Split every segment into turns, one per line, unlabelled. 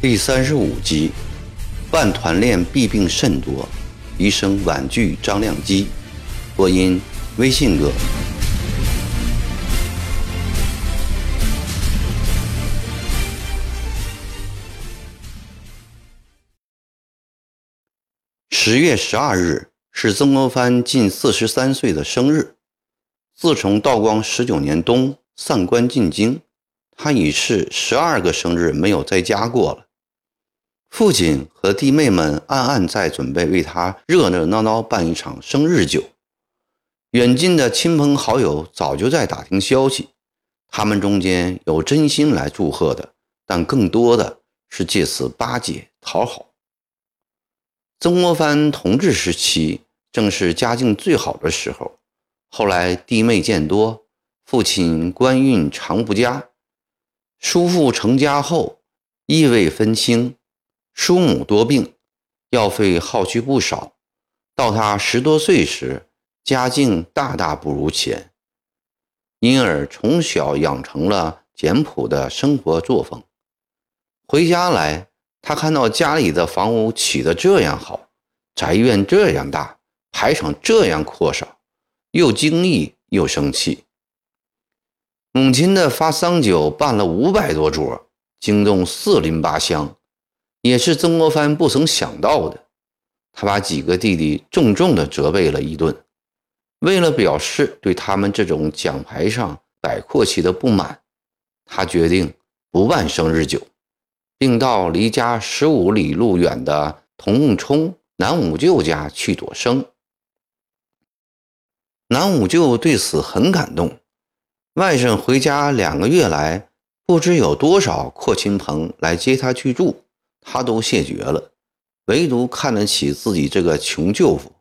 第三十五集，办团练弊病甚多，医生婉拒张亮基。播音：微信哥。十月十二日是曾国藩近四十三岁的生日。自从道光十九年冬散官进京，他已是十二个生日没有在家过了。父亲和弟妹们暗暗在准备为他热热闹闹办一场生日酒。远近的亲朋好友早就在打听消息，他们中间有真心来祝贺的，但更多的是借此巴结讨好。曾国藩同治时期正是家境最好的时候，后来弟妹渐多，父亲官运常不佳，叔父成家后意味分清。叔母多病，药费耗去不少。到他十多岁时，家境大大不如前，因而从小养成了简朴的生活作风。回家来，他看到家里的房屋起得这样好，宅院这样大，排场这样阔少，又惊异又生气。母亲的发丧酒办了五百多桌，惊动四邻八乡。也是曾国藩不曾想到的，他把几个弟弟重重地责备了一顿。为了表示对他们这种奖牌上摆阔气的不满，他决定不办生日酒，并到离家十五里路远的童冲南五舅家去躲生。南五舅对此很感动，外甥回家两个月来，不知有多少阔亲朋来接他去住。他都谢绝了，唯独看得起自己这个穷舅父。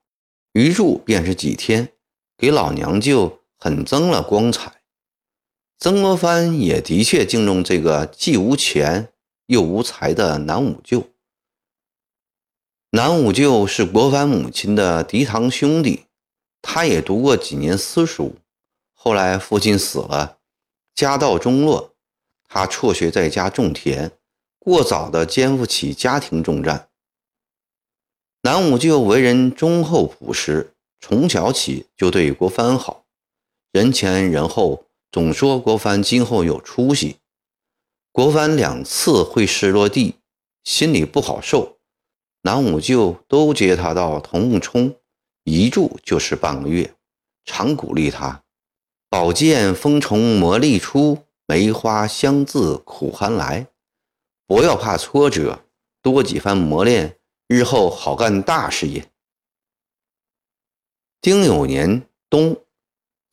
余住便是几天，给老娘舅很增了光彩。曾国藩也的确敬重这个既无钱又无才的南五舅。南五舅是国藩母亲的嫡堂兄弟，他也读过几年私塾。后来父亲死了，家道中落，他辍学在家种田。过早的肩负起家庭重担。南武舅为人忠厚朴实，从小起就对国藩好，人前人后总说国藩今后有出息。国藩两次会师落地，心里不好受。南武舅都接他到桐木冲一住就是半个月，常鼓励他：“宝剑锋从磨砺出，梅花香自苦寒来。”不要怕挫折，多几番磨练，日后好干大事业。丁酉年冬，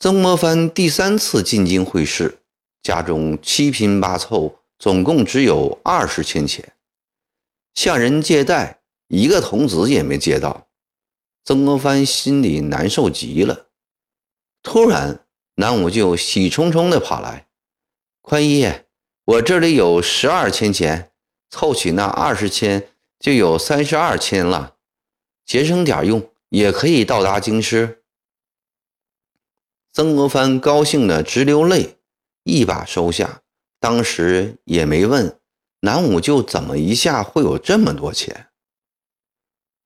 曾国藩第三次进京会试，家中七拼八凑，总共只有二十千钱，向人借贷一个童子也没借到。曾国藩心里难受极了。突然，南武就喜冲冲地跑来，宽爷。我这里有十二千钱，凑齐那二十千，就有三十二千了，节省点用，也可以到达京师。曾国藩高兴的直流泪，一把收下。当时也没问南武舅怎么一下会有这么多钱。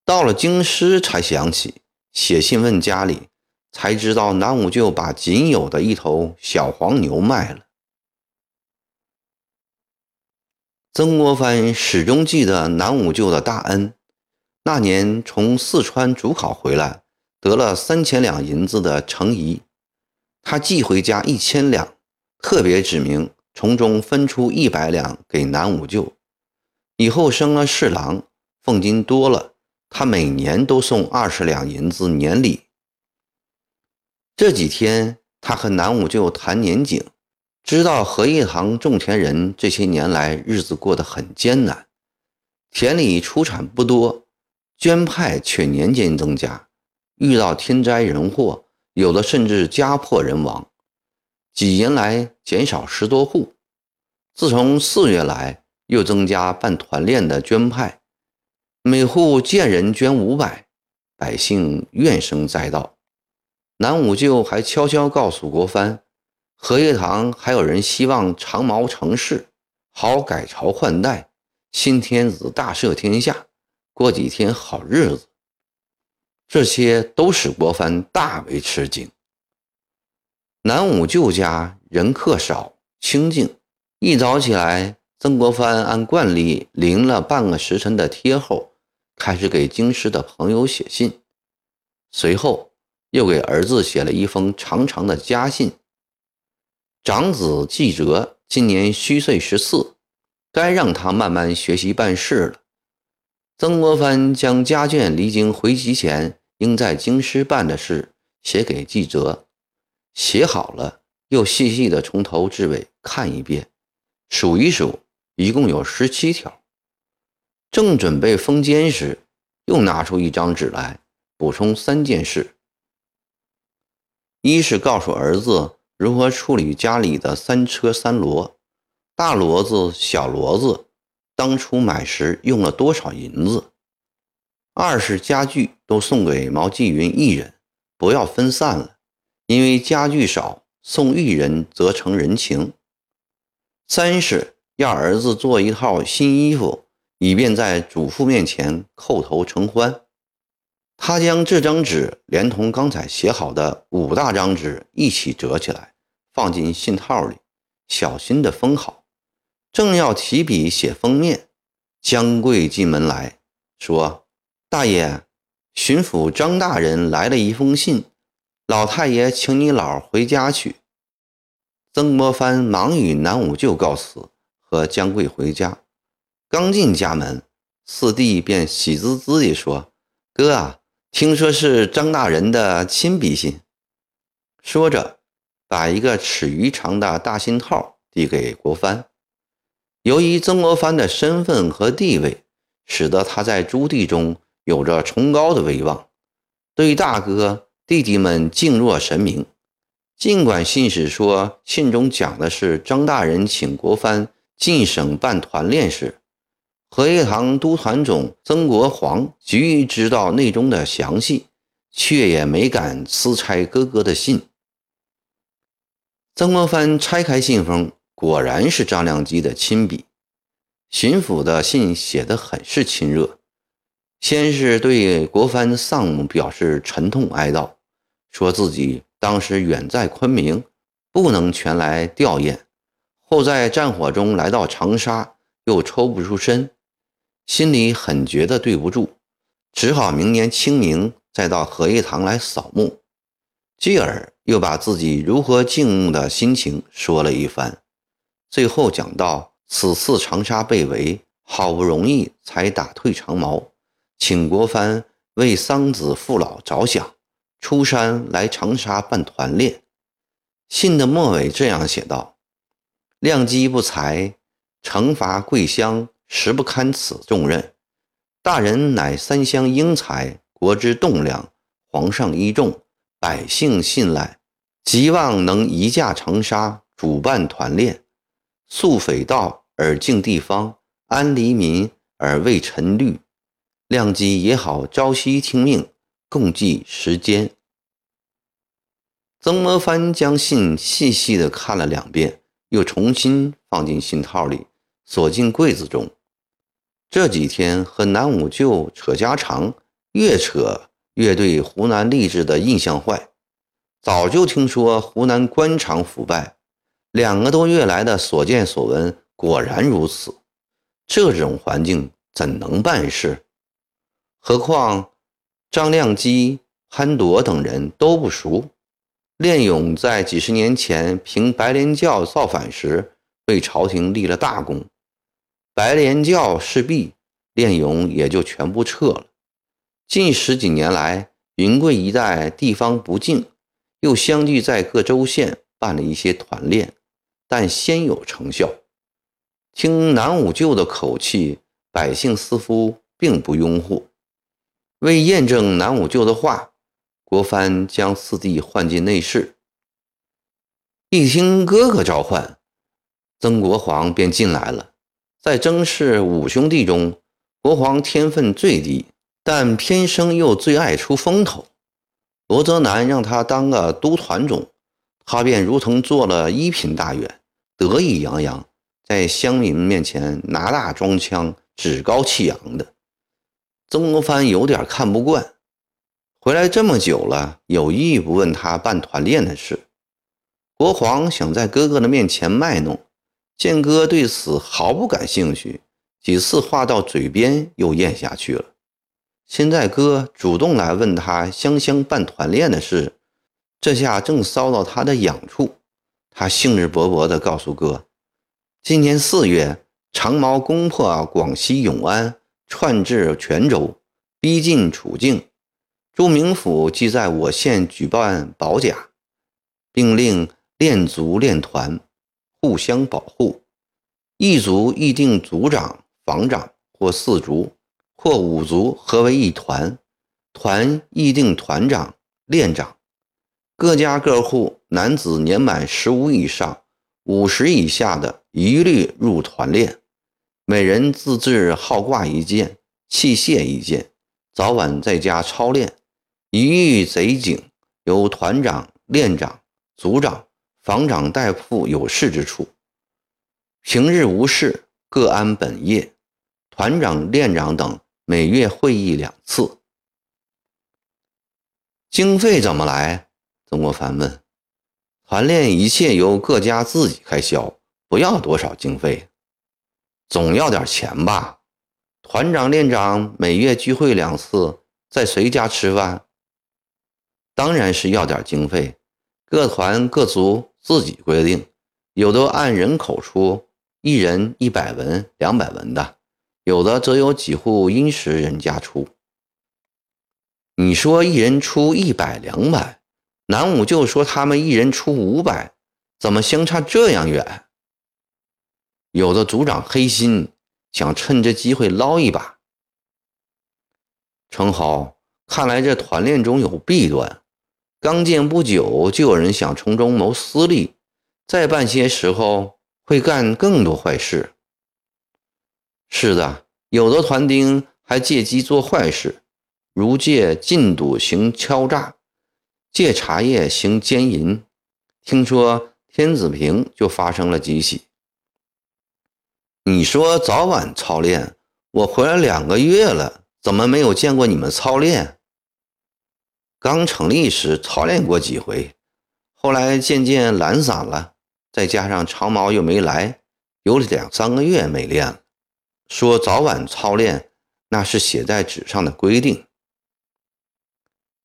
到了京师才想起，写信问家里，才知道南武舅把仅有的一头小黄牛卖了。曾国藩始终记得南武舅的大恩。那年从四川主考回来，得了三千两银子的程颐，他寄回家一千两，特别指明从中分出一百两给南武舅。以后生了侍郎，俸金多了，他每年都送二十两银子年礼。这几天，他和南武舅谈年景。知道荷叶塘种田人这些年来日子过得很艰难，田里出产不多，捐派却年年增加。遇到天灾人祸，有的甚至家破人亡。几年来减少十多户，自从四月来又增加办团练的捐派，每户见人捐五百，百姓怨声载道。南武舅还悄悄告诉国藩。荷叶塘还有人希望长毛成事，好改朝换代，新天子大赦天下，过几天好日子。这些都使国藩大为吃惊。南武舅家人客少，清静。一早起来，曾国藩按惯例临了半个时辰的贴后，开始给京师的朋友写信，随后又给儿子写了一封长长的家信。长子季哲今年虚岁十四，该让他慢慢学习办事了。曾国藩将家眷离京回籍前应在京师办的事写给季哲，写好了，又细细的从头至尾看一遍，数一数，一共有十七条。正准备封缄时，又拿出一张纸来，补充三件事：一是告诉儿子如何处理家里的三车三骡，大骡子、小骡子。当初买时用了多少银子？二是家具都送给毛继云一人，不要分散了，因为家具少，送一人则成人情。三是要儿子做一套新衣服，以便在祖父面前叩头承欢。他将这张纸连同刚才写好的五大张纸一起折起来，放进信套里，小心地封好。正要提笔写封面，江贵进门来说：“大爷，巡抚张大人来了一封信，老太爷请你老回家去。”曾国藩忙与南武舅告辞，和江贵回家。刚进家门，四弟便喜滋滋地说：“哥啊，听说是张大人的亲笔信。”说着，把一个尺余长的大信套递给国藩。由于曾国藩的身份和地位，使得他在朱棣中有着崇高的威望，对大哥弟弟们敬若神明。尽管信使说信中讲的是张大人请国藩进省办团练时，荷叶堂都团总曾国煌急于知道内中的详细，却也没敢私拆哥哥的信。曾国藩拆开信封。果然是张良基的亲笔，巡抚的信写得很是亲热。先是对国藩丧母表示沉痛哀悼，说自己当时远在昆明，不能全来吊唁；后在战火中来到长沙，又抽不出身，心里很觉得对不住，只好明年清明再到荷叶堂来扫墓。继而又把自己如何敬慕的心情说了一番。最后讲到，此次长沙被围，好不容易才打退长毛，请国藩为桑子父老着想，出山来长沙办团练。信的末尾这样写道：“量机不才，惩罚贵乡，实不堪此重任。大人乃三乡英才，国之栋梁，皇上依重，百姓信赖，急望能移驾长沙，主办团练。”肃匪道而敬地方，安黎民而为臣虑。量机也好，朝夕听命，共计时间。曾国藩将信细细的看了两遍，又重新放进信套里，锁进柜子中。这几天和南武舅扯家常，越扯越对湖南吏治的印象坏。早就听说湖南官场腐败。两个多月来的所见所闻果然如此，这种环境怎能办事？何况张亮基、潘铎等人都不熟。练勇在几十年前凭白莲教造反时，为朝廷立了大功。白莲教势毕，练勇也就全部撤了。近十几年来，云贵一带地方不静，又相继在各州县办了一些团练。但先有成效。听南武舅的口气，百姓似乎并不拥护。为验证南武舅的话，国藩将四弟唤进内室。一听哥哥召唤，曾国煌便进来了。在曾氏五兄弟中，国皇天分最低，但偏生又最爱出风头。罗泽南让他当个都团总，他便如同做了一品大员。得意洋洋，在乡民面前拿大装腔、趾高气扬的。曾国藩有点看不惯，回来这么久了，有意不问他办团练的事。国皇想在哥哥的面前卖弄，见哥对此毫不感兴趣，几次话到嘴边又咽下去了。现在哥主动来问他湘乡办团练的事，这下正骚到他的痒处。他兴致勃勃地告诉哥：“今年四月，长毛攻破广西永安。”窜至泉州，逼近楚境。朱明府即在我县举办保甲，并令练族练团，互相保护。一族议定族长、房长或四族或五族合为一团，团议定团长、练长。各家各户男子年满十五以上、五十以下的，一律入团练。每人自制号挂一件，器械一件，早晚在家操练。一遇贼警，由团长、连长、组长、房长代付有事之处。平日无事，各安本业。团长、连长等每月会议两次。经费怎么来？曾国藩问。团练一切由各家自己开销，不要多少经费。总要点钱吧？团长、连长每月聚会两次，在谁家吃饭？当然是要点经费，各团各族自己规定，有的按人口出，一人一百文、两百文的，有的则有几户殷实人家出。你说一人出一百、两百，南武就说他们一人出五百，怎么相差这样远？有的族长黑心，想趁这机会捞一把。程豪，看来这团练中有弊端。刚建不久，就有人想从中谋私利，再办些时候会干更多坏事。是的，有的团丁还借机做坏事，如借禁赌行敲诈，借茶叶行奸淫。听说天子坪就发生了几起。你说早晚操练，我回来两个月了，怎么没有见过你们操练？刚成立时操练过几回，后来渐渐懒散了，再加上长毛又没来，有两三个月没练了。说早晚操练，那是写在纸上的规定。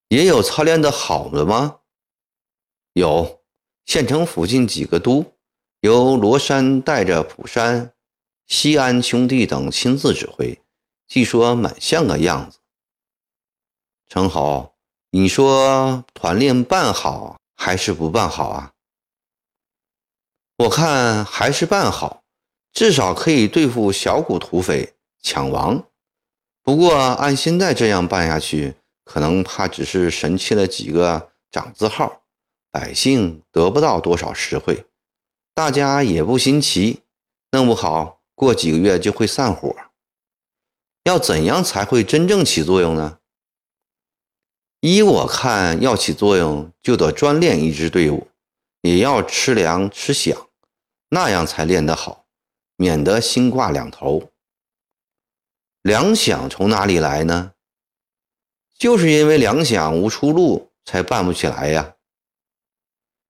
也有操练的好的吗？有，县城附近几个都，由罗山带着蒲山。西安兄弟等亲自指挥，据说蛮像个样子。陈豪，你说团练办好还是不办好啊？我看还是办好，至少可以对付小股土匪抢王。不过按现在这样办下去，可能怕只是神气了几个长字号，百姓得不到多少实惠，大家也不新奇，弄不好。过几个月就会散伙，要怎样才会真正起作用呢？依我看，要起作用就得专练一支队伍，也要吃粮吃饷，那样才练得好，免得心挂两头。粮饷从哪里来呢？就是因为粮饷无出路，才办不起来呀。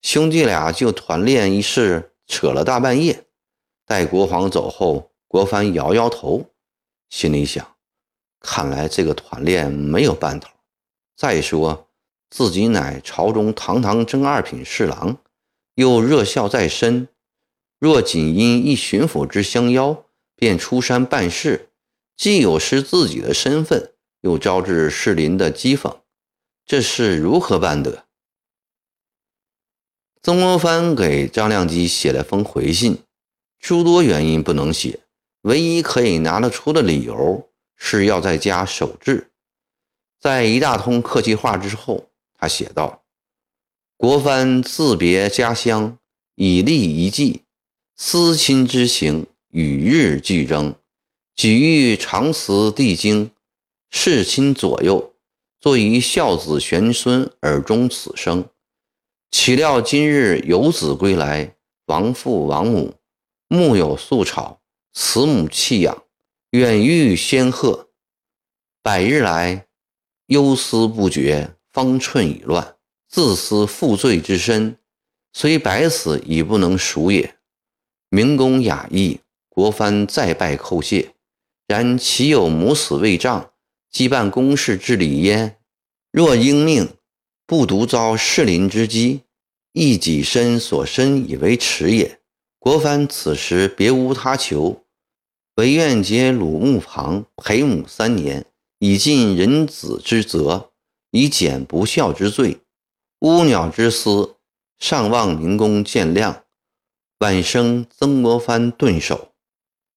兄弟俩就团练一事扯了大半夜。待国皇走后，国藩摇摇头，心里想：看来这个团练没有办头。再说自己乃朝中堂堂正二品侍郎，又热孝在身，若仅因一巡抚之相邀，便出山办事，既有失自己的身份，又招致士林的讥讽，这事如何办得？曾国藩给张亮基写了封回信。诸多原因不能写，唯一可以拿得出的理由是要在家守制。在一大通客气话之后，他写道：“国藩自别家乡，以立一计，思亲之情与日俱增，举欲长辞帝京，侍亲左右，作于孝子玄孙而终此生。岂料今日游子归来，亡父亡母。”木有宿草，慈母弃养，远遇仙鹤。百日来，忧思不绝，方寸已乱。自思负罪之身，虽百死已不能赎也。明公雅意，国藩再拜叩谢。然岂有母死未葬，羁办公事之理焉？若应命，不独遭士林之讥，亦己身所身以为耻也。国藩此时别无他求，唯愿结鲁木旁陪母三年，以尽人子之责，以减不孝之罪。乌鸟之私，尚望明公见谅。晚生曾国藩顿首。